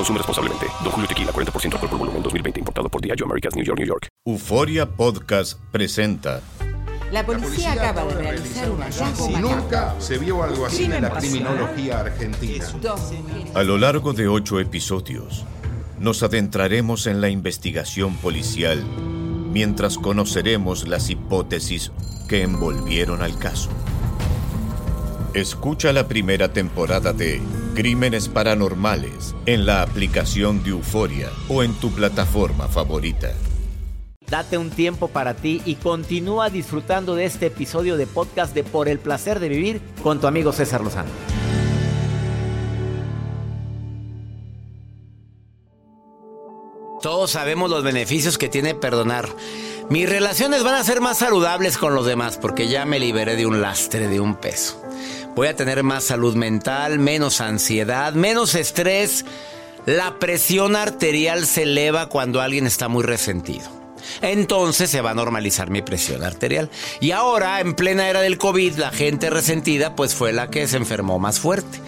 Consume responsablemente. Don Julio Tequila, 40% alcohol por volumen, 2020. Importado por Diageo Americas, New York, New York. Euforia Podcast presenta... La policía acaba de realizar un hallazgo Y nunca se vio algo así en la criminología argentina. A lo largo de ocho episodios, nos adentraremos en la investigación policial mientras conoceremos las hipótesis que envolvieron al caso. Escucha la primera temporada de Crímenes Paranormales en la aplicación de Euforia o en tu plataforma favorita. Date un tiempo para ti y continúa disfrutando de este episodio de podcast de Por el placer de vivir con tu amigo César Lozano. Todos sabemos los beneficios que tiene perdonar. Mis relaciones van a ser más saludables con los demás porque ya me liberé de un lastre, de un peso. Voy a tener más salud mental, menos ansiedad, menos estrés. La presión arterial se eleva cuando alguien está muy resentido. Entonces se va a normalizar mi presión arterial. Y ahora, en plena era del COVID, la gente resentida pues fue la que se enfermó más fuerte.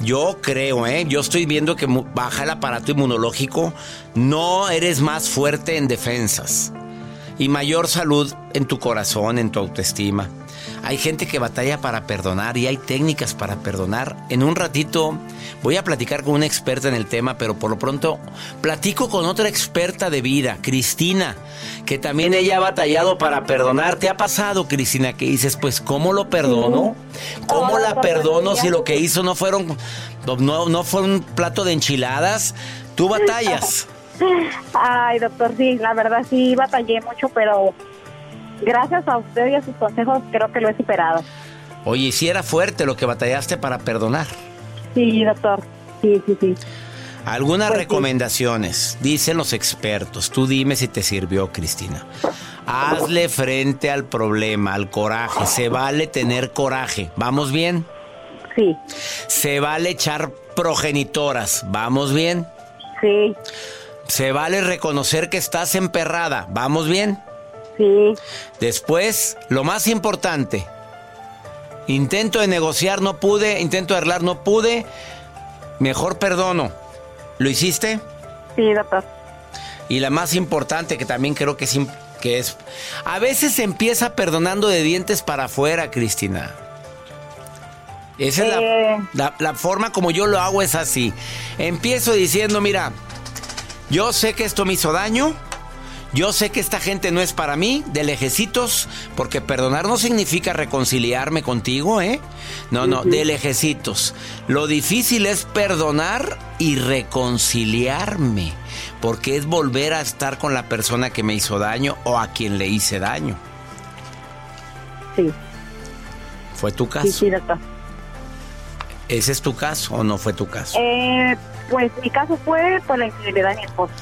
Yo creo, ¿eh? Yo estoy viendo que baja el aparato inmunológico, no eres más fuerte en defensas y mayor salud en tu corazón, en tu autoestima. Hay gente que batalla para perdonar y hay técnicas para perdonar. En un ratito voy a platicar con una experta en el tema, pero por lo pronto platico con otra experta de vida, Cristina, que también ella ha batallado para perdonar. ¿Te ha pasado, Cristina, que dices, pues, ¿cómo lo perdono? ¿Cómo la perdono si lo que hizo no fueron, no, no fue un plato de enchiladas? Tú batallas. Ay, doctor, sí, la verdad sí batallé mucho, pero gracias a usted y a sus consejos creo que lo he superado. Oye, si era fuerte lo que batallaste para perdonar. Sí, doctor, sí, sí, sí. Algunas recomendaciones, dicen los expertos. Tú dime si te sirvió, Cristina. Hazle frente al problema, al coraje. Se vale tener coraje. ¿Vamos bien? Sí. Se vale echar progenitoras. ¿Vamos bien? Sí. Se vale reconocer que estás emperrada. ¿Vamos bien? Sí. Después, lo más importante. Intento de negociar, no pude. Intento de arreglar, no pude. Mejor perdono. ¿Lo hiciste? Sí, doctor. Y la más importante, que también creo que es, que es... A veces se empieza perdonando de dientes para afuera, Cristina. Esa es Eh. la, la, la forma como yo lo hago, es así. Empiezo diciendo, mira, yo sé que esto me hizo daño. Yo sé que esta gente no es para mí, de lejecitos, porque perdonar no significa reconciliarme contigo, ¿eh? No, no, de lejecitos. Lo difícil es perdonar y reconciliarme, porque es volver a estar con la persona que me hizo daño o a quien le hice daño. Sí. ¿Fue tu caso? Sí, sí, doctor. ¿Ese es tu caso o no fue tu caso? Eh, pues mi caso fue por la infidelidad de mi esposo.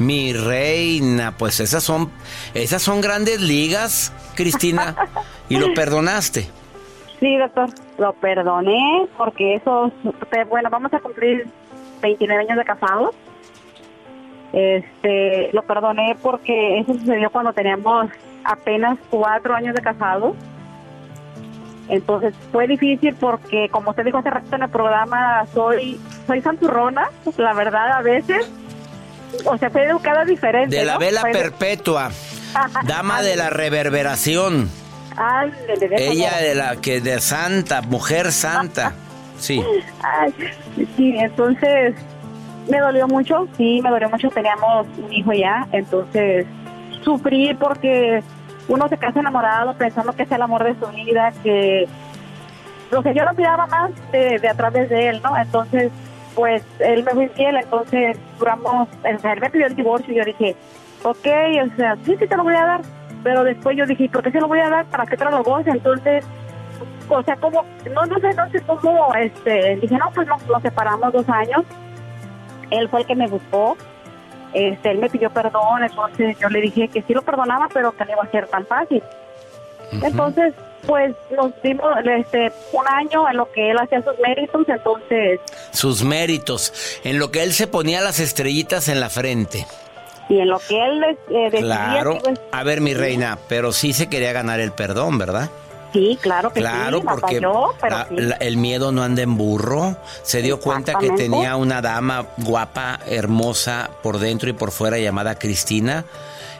Mi reina, pues esas son, esas son grandes ligas, Cristina. y lo perdonaste. Sí, doctor, lo perdoné porque eso, bueno, vamos a cumplir 29 años de casados. Este, lo perdoné porque eso sucedió cuando teníamos apenas cuatro años de casados. Entonces fue difícil porque, como usted dijo hace rato en el programa, soy soy santurrona, la verdad, a veces. O sea, soy educada diferente. De la ¿no? vela perpetua, dama de la reverberación. Ay, de- de- Ella de la que de santa, mujer santa. Sí. Ay, sí, entonces me dolió mucho, sí, me dolió mucho, teníamos un hijo ya, entonces sufrir porque uno se casa enamorado pensando que es el amor de su vida, que lo que yo no miraba más de, de a través de él, ¿no? Entonces, pues él me fue infiel, entonces duramos, o sea, él me pidió el divorcio y yo dije, ok, o sea, sí, sí te lo voy a dar, pero después yo dije, ¿por qué se lo voy a dar? ¿Para qué te lo goce? Entonces, o sea, como, no, no sé, no sé cómo, este, dije, no, pues nos, nos separamos dos años, él fue el que me buscó, este, él me pidió perdón, entonces yo le dije que sí lo perdonaba, pero que no iba a ser tan fácil. Entonces, pues nos dimos este, un año en lo que él hacía sus méritos, entonces, Sus méritos, en lo que él se ponía las estrellitas en la frente. y en lo que él eh, decidía Claro. que a- ver, mi reina, pero sí se quería ganar el perdón, ¿verdad? Sí, claro que Claro, sí, porque batalló, pero la- sí. la- el miedo no anda en burro. Se dio cuenta que tenía una dama guapa, hermosa por dentro y por fuera llamada Cristina.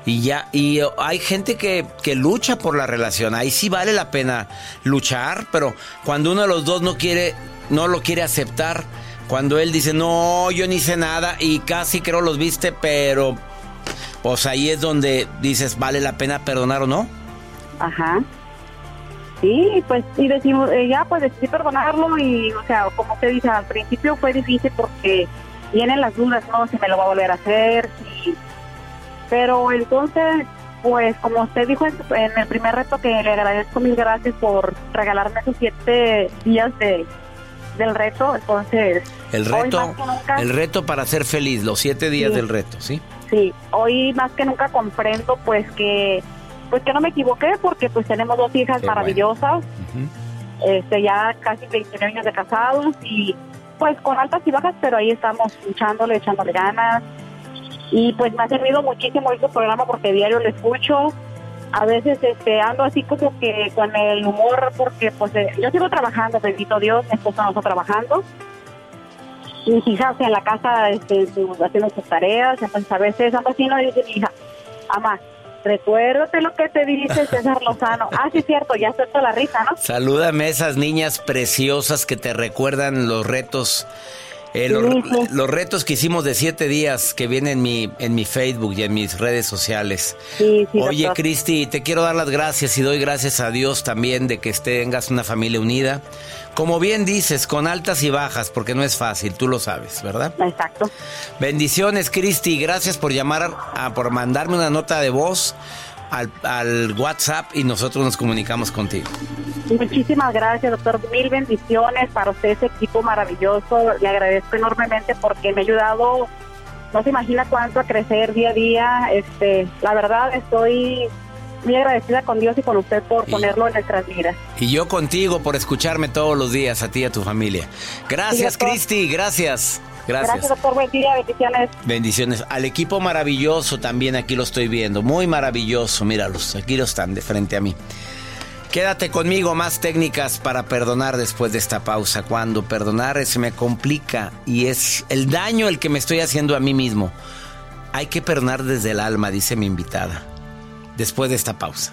Y ya, y eh, hay gente que, que lucha por la relación. Ahí sí vale la pena luchar, pero cuando uno de los dos no quiere, no lo quiere aceptar, cuando él dice, no, yo ni hice nada y casi creo los viste, pero pues ahí es donde dices, vale la pena perdonar o no. Ajá. Sí, pues y decimos, eh, ya pues decidí perdonarlo y, o sea, como usted dice, al principio fue difícil porque vienen las dudas, ¿no? Si me lo va a volver a hacer, si... Pero entonces, pues como usted dijo en, el primer reto que le agradezco mil gracias por regalarme esos siete días de, del reto, entonces... El reto, nunca- el reto para ser feliz, los siete días Sí. del reto, ¿sí? Sí, hoy más que nunca comprendo pues que pues que no me equivoqué porque pues tenemos dos hijas Qué maravillosas, este ya casi 29 años de casados y pues con altas y bajas, pero ahí estamos luchándole, echándole ganas. Y pues me ha servido muchísimo este programa porque diario lo escucho. A veces este ando así como que con el humor porque pues eh, yo sigo trabajando, bendito Dios, mi esposo no está trabajando mis hijas en la casa este, haciendo sus tareas, entonces a veces ando así, no dice mi hija, mamá, recuérdate lo que te dice César Lozano. ah, sí, cierto, ya suelto la risa, ¿no? Salúdame a esas niñas preciosas que te recuerdan los retos. Eh, los, retos que hicimos de siete días que vienen en mi, en mi Facebook y en mis redes sociales. Sí, sí, Oye. Cristi, te quiero dar las gracias y doy gracias a Dios también de que tengas una familia unida. Como bien dices, con altas y bajas, porque no es fácil, tú lo sabes, ¿verdad? Exacto. Bendiciones, Cristi. Gracias por llamar, a, por mandarme una nota de voz al, al WhatsApp y nosotros nos comunicamos contigo. Muchísimas gracias, doctor. Mil bendiciones para usted, ese equipo maravilloso. Le agradezco enormemente porque me ha ayudado, no se imagina cuánto a crecer día a día. Este, la verdad, estoy muy agradecida con Dios y con usted por ponerlo en nuestras vidas. Y yo contigo por escucharme todos los días, a ti y a tu familia. Gracias, Sí. Cristi. Gracias. Gracias, Gracias. doctor. Buen día, bendiciones. Bendiciones. Al equipo maravilloso también aquí lo estoy viendo. Muy maravilloso. Míralos. Aquí lo están de frente a mí. Quédate conmigo, más técnicas para perdonar después de esta pausa. Cuando perdonar se me complica y es el daño el que me estoy haciendo a mí mismo. Hay que perdonar desde el alma, dice mi invitada. Después de esta pausa.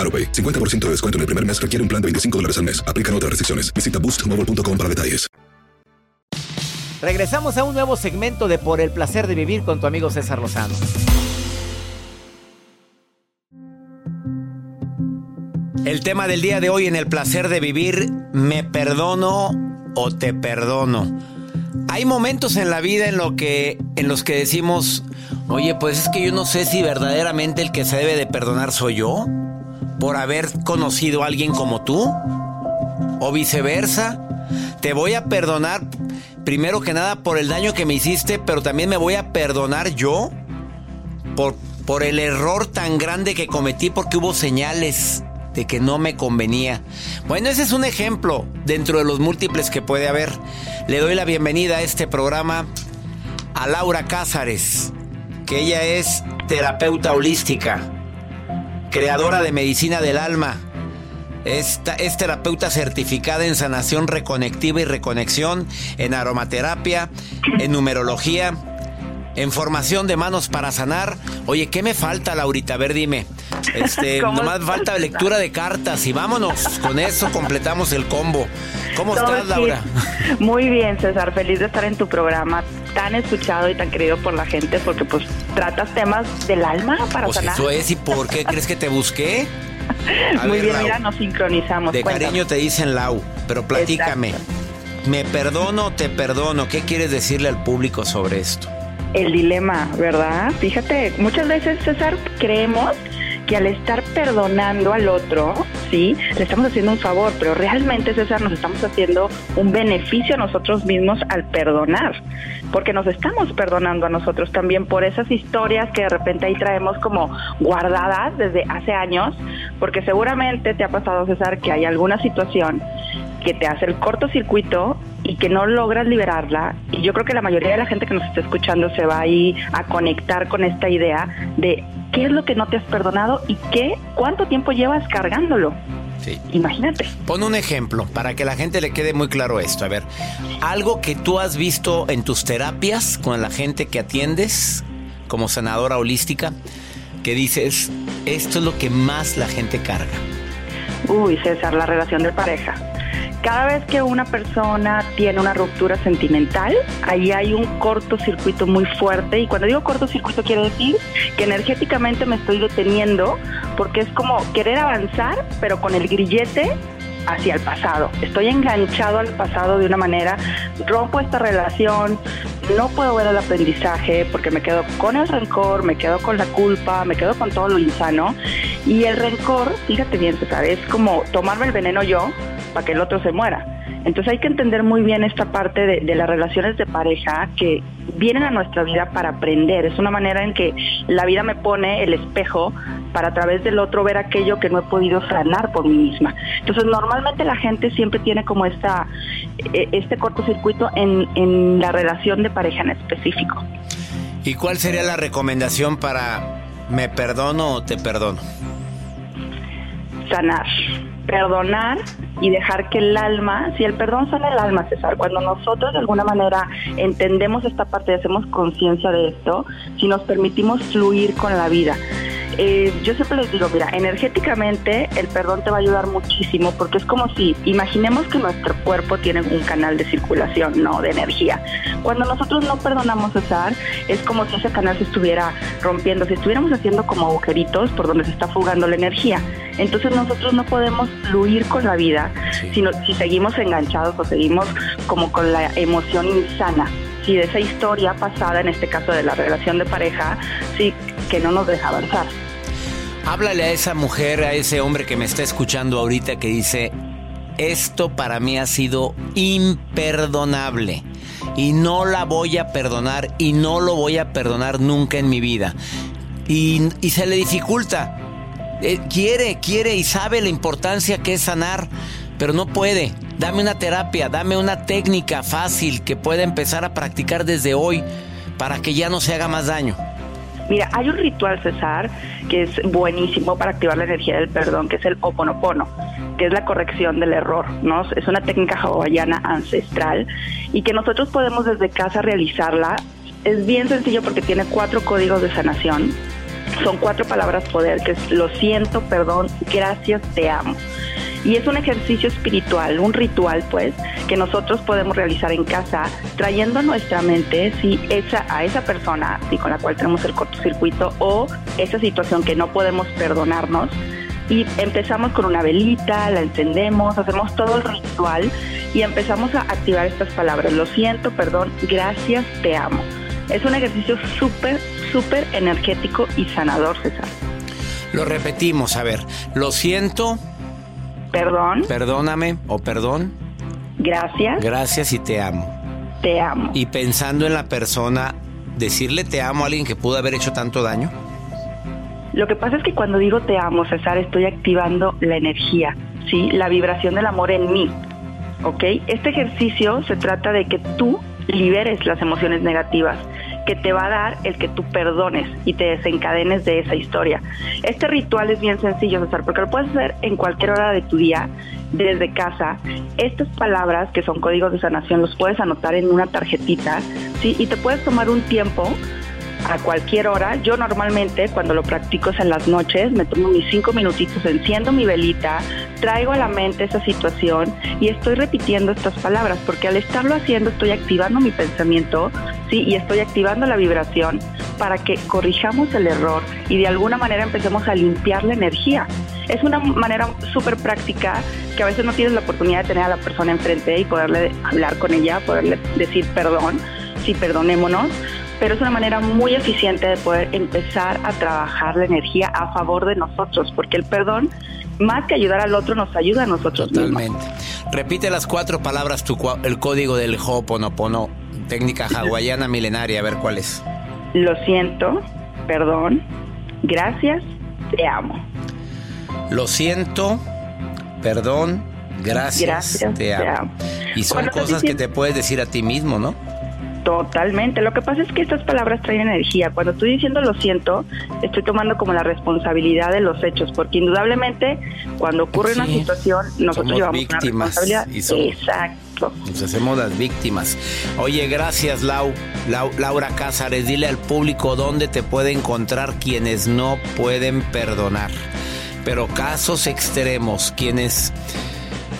AroPay. 50% de descuento en el primer mes requiere un plan de 25 dólares al mes. Aplican otras restricciones. Visita boostmobile.com para detalles. Regresamos a un nuevo segmento de Por el placer de vivir con tu amigo César Lozano. El tema del día de hoy en el placer de vivir, ¿me perdono o te perdono? Hay momentos en la vida en, lo que, en los que decimos, oye, pues es que yo no sé si verdaderamente el que se debe de perdonar soy yo por haber conocido a alguien como tú? ¿O viceversa? Te voy a perdonar primero que nada por el daño que me hiciste, pero también me voy a perdonar yo por, por el error tan grande que cometí porque hubo señales de que no me convenía. Bueno, ese es un ejemplo dentro de los múltiples que puede haber. Le doy la bienvenida a este programa a Laura Cázares, que ella es terapeuta holística, creadora de medicina del alma. Esta, es terapeuta certificada en sanación reconectiva y reconexión, en aromaterapia, en numerología, en formación de manos para sanar. Oye, ¿qué me falta, Laurita? A ver, dime. Este, nomás falta lectura de cartas y vámonos. Con eso completamos el combo. ¿Cómo estás, Laura? Muy bien, César. Feliz de estar en tu programa tan escuchado y tan querido por la gente porque pues tratas temas del alma para pues sanar. Eso es, ¿y por qué crees que te busqué? Muy bien, mira, nos sincronizamos. De Cuéntame. cariño te dicen Lau, pero platícame. ¿Me perdono o te perdono? ¿Qué quieres decirle al público sobre esto? El dilema, ¿verdad? Fíjate, muchas veces, César, creemos que al estar perdonando al otro, sí, le estamos haciendo un favor, pero realmente, César, nos estamos haciendo un beneficio a nosotros mismos al perdonar, porque nos estamos perdonando a nosotros también por esas historias que de repente ahí traemos como guardadas desde hace años, porque seguramente te ha pasado, César, que hay alguna situación que te hace el cortocircuito y que no logras liberarla. Y yo creo que la mayoría de la gente que nos está escuchando se va ahí a conectar con esta idea de qué es lo que no te has perdonado y qué, cuánto tiempo llevas cargándolo. Sí. Imagínate. Pon un ejemplo para que la gente le quede muy claro esto. A ver, algo que tú has visto en tus terapias con la gente que atiendes como sanadora holística, que dices, esto es lo que más la gente carga. Uy, César, la relación de pareja. Cada vez que una persona tiene una ruptura sentimental, ahí hay un cortocircuito muy fuerte. Y cuando digo cortocircuito quiere decir que energéticamente me estoy deteniendo porque es como querer avanzar, pero con el grillete hacia el pasado. Estoy enganchado al pasado de una manera, rompo esta relación, no puedo ver el aprendizaje porque me quedo con el rencor, me quedo con la culpa, me quedo con todo lo insano. Y el rencor, fíjate bien, César, es como tomarme el veneno yo para que el otro se muera. Entonces hay que entender muy bien esta parte de, de, las relaciones de pareja que vienen a nuestra vida para aprender. Es una manera en que la vida me pone el espejo para a través del otro ver aquello que no he podido sanar por mí misma. Entonces normalmente la gente siempre tiene como esta, este cortocircuito en, en la relación de pareja en específico. ¿Y cuál sería la recomendación para me perdono o te perdono? Sanar perdonar y dejar que el alma, si el perdón sana el alma, César, cuando nosotros de alguna manera entendemos esta parte y hacemos conciencia de esto, si nos permitimos fluir con la vida. Eh, yo siempre les digo, mira, energéticamente el perdón te va a ayudar muchísimo porque es como si, imaginemos que nuestro cuerpo tiene un canal de circulación, ¿no? De energía. Cuando nosotros no perdonamos César, es como si ese canal se estuviera rompiendo, si estuviéramos haciendo como agujeritos por donde se está fugando la energía. Entonces nosotros no podemos fluir con la vida sí. sino si seguimos enganchados o seguimos como con la emoción insana. Si de esa historia pasada, en este caso de la relación de pareja, sí, que no nos deja avanzar. Háblale a esa mujer, a ese hombre que me está escuchando ahorita que dice, esto para mí ha sido imperdonable y no la voy a perdonar y no lo voy a perdonar nunca en mi vida. Y, se le dificulta. Eh, quiere, quiere y sabe la importancia que es sanar, pero no puede. Dame una terapia, dame una técnica fácil que pueda empezar a practicar desde hoy para que ya no se haga más daño. Mira, hay un ritual, César, que es buenísimo para activar la energía del perdón, que es el oponopono, que es la corrección del error, ¿no? Es una técnica hawaiana ancestral y que nosotros podemos desde casa realizarla. Es bien sencillo porque tiene cuatro códigos de sanación. Son cuatro palabras poder, que es lo siento, perdón, gracias, te amo. Y es un ejercicio espiritual, un ritual, pues, que nosotros podemos realizar en casa, trayendo a nuestra mente si esa, a esa persona si con la cual tenemos el cortocircuito o esa situación que no podemos perdonarnos. Y empezamos con una velita, la encendemos, hacemos todo el ritual y empezamos a activar estas palabras. Lo siento, perdón, gracias, te amo. Es un ejercicio súper, súper energético y sanador, César. Lo repetimos, a ver. Lo siento. Perdón. Perdóname o perdón. Gracias. Gracias y te amo. Te amo. Y pensando en la persona, decirle te amo a alguien que pudo haber hecho tanto daño. Lo que pasa es que cuando digo te amo, César, estoy activando la energía, ¿sí? La vibración del amor en mí, ¿ok? Este ejercicio se trata de que tú liberes las emociones negativas que te va a dar el que tú perdones y te desencadenes de esa historia. Este ritual es bien sencillo, César, porque lo puedes hacer en cualquier hora de tu día, desde casa. Estas palabras, que son códigos de sanación, los puedes anotar en una tarjetita, ¿sí? Y te puedes tomar un tiempo a cualquier hora. Yo normalmente cuando lo practico es en las noches, me tomo mis cinco minutitos, enciendo mi velita, traigo a la mente esa situación y estoy repitiendo estas palabras, porque al estarlo haciendo estoy activando mi pensamiento, sí, y estoy activando la vibración para que corrijamos el error y de alguna manera empecemos a limpiar la energía. Es una manera súper práctica que a veces no tienes la oportunidad de tener a la persona enfrente y poderle hablar con ella, poderle decir perdón, sí, perdonémonos, pero es una manera muy eficiente de poder empezar a trabajar la energía a favor de nosotros, porque el perdón, más que ayudar al otro, nos ayuda a nosotros Totalmente. Repite las cuatro palabras, tu, el código del Ho'oponopono, técnica hawaiana milenaria, a ver cuál es. Lo siento, perdón, gracias, te amo. Lo siento, perdón, gracias, Gracias, te amo. te amo. Y son Cuando cosas que te puedes decir a ti mismo, ¿no? Totalmente. Lo que pasa es que estas palabras traen energía. Cuando estoy diciendo lo siento, estoy tomando como la responsabilidad de los hechos, porque indudablemente cuando ocurre una situación, nosotros Somos llevamos víctimas una responsabilidad. y somos- Exacto. Nos hacemos las víctimas. Oye, gracias Lau, Lau- Laura Cázares. Dile al público dónde te puede encontrar quienes no pueden perdonar. Pero casos extremos, quienes...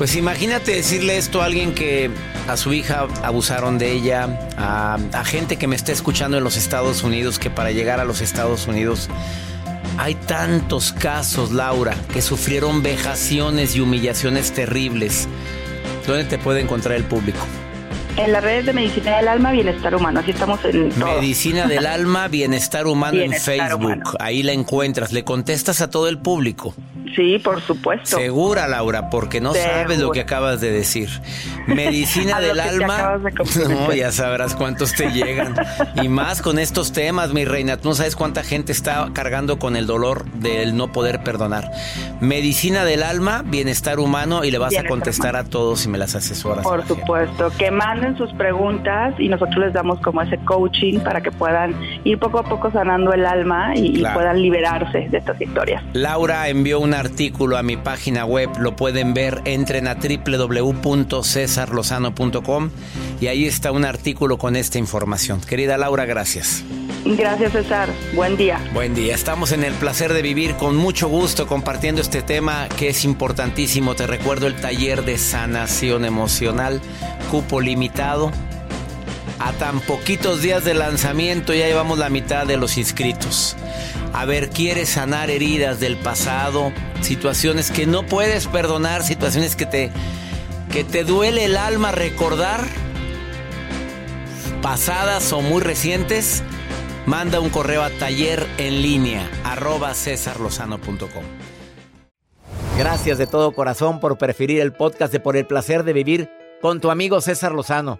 Pues imagínate decirle esto a alguien que a su hija abusaron de ella, a, a gente que me está escuchando en los Estados Unidos, que para llegar a los Estados Unidos hay tantos casos, Laura, que sufrieron vejaciones y humillaciones terribles. ¿Dónde te puede encontrar el público? En las redes de Medicina del Alma, Bienestar Humano, así estamos en todo. Medicina del Alma, Bienestar Humano Bienestar en Facebook. Humano. Ahí la encuentras. Le contestas a todo el público. Sí, por supuesto. Segura, Laura, porque no sabes lo que acabas de decir. Medicina del alma. de. No, ya sabrás cuántos te llegan. Y más con estos temas, mi reina. Tú no sabes cuánta gente está cargando con el dolor del no poder perdonar. Medicina del alma, bienestar humano, y le vas a contestar a todos y me las asesoras. Por supuesto, que manden sus preguntas y nosotros les damos como ese coaching para que puedan ir poco a poco sanando el alma y, y puedan liberarse de estas historias. Laura envió un artículo a mi página web, lo pueden ver, entren a www.cesarlozano.com y ahí está un artículo con esta información. Querida Laura, gracias. Gracias, César. Buen día. Buen día, estamos en el placer de vivir con mucho gusto compartiendo este tema que es importantísimo. Te recuerdo el taller de sanación emocional, cupo limitado. A tan poquitos días de lanzamiento ya llevamos la mitad de los inscritos. A ver, ¿quieres sanar heridas del pasado? Situaciones que no puedes perdonar, situaciones que te, que te duele el alma recordar, pasadas o muy recientes. Manda un correo a taller en línea arroba cesarlozano.com. Gracias de todo corazón por preferir el podcast de Por el placer de vivir con tu amigo César Lozano.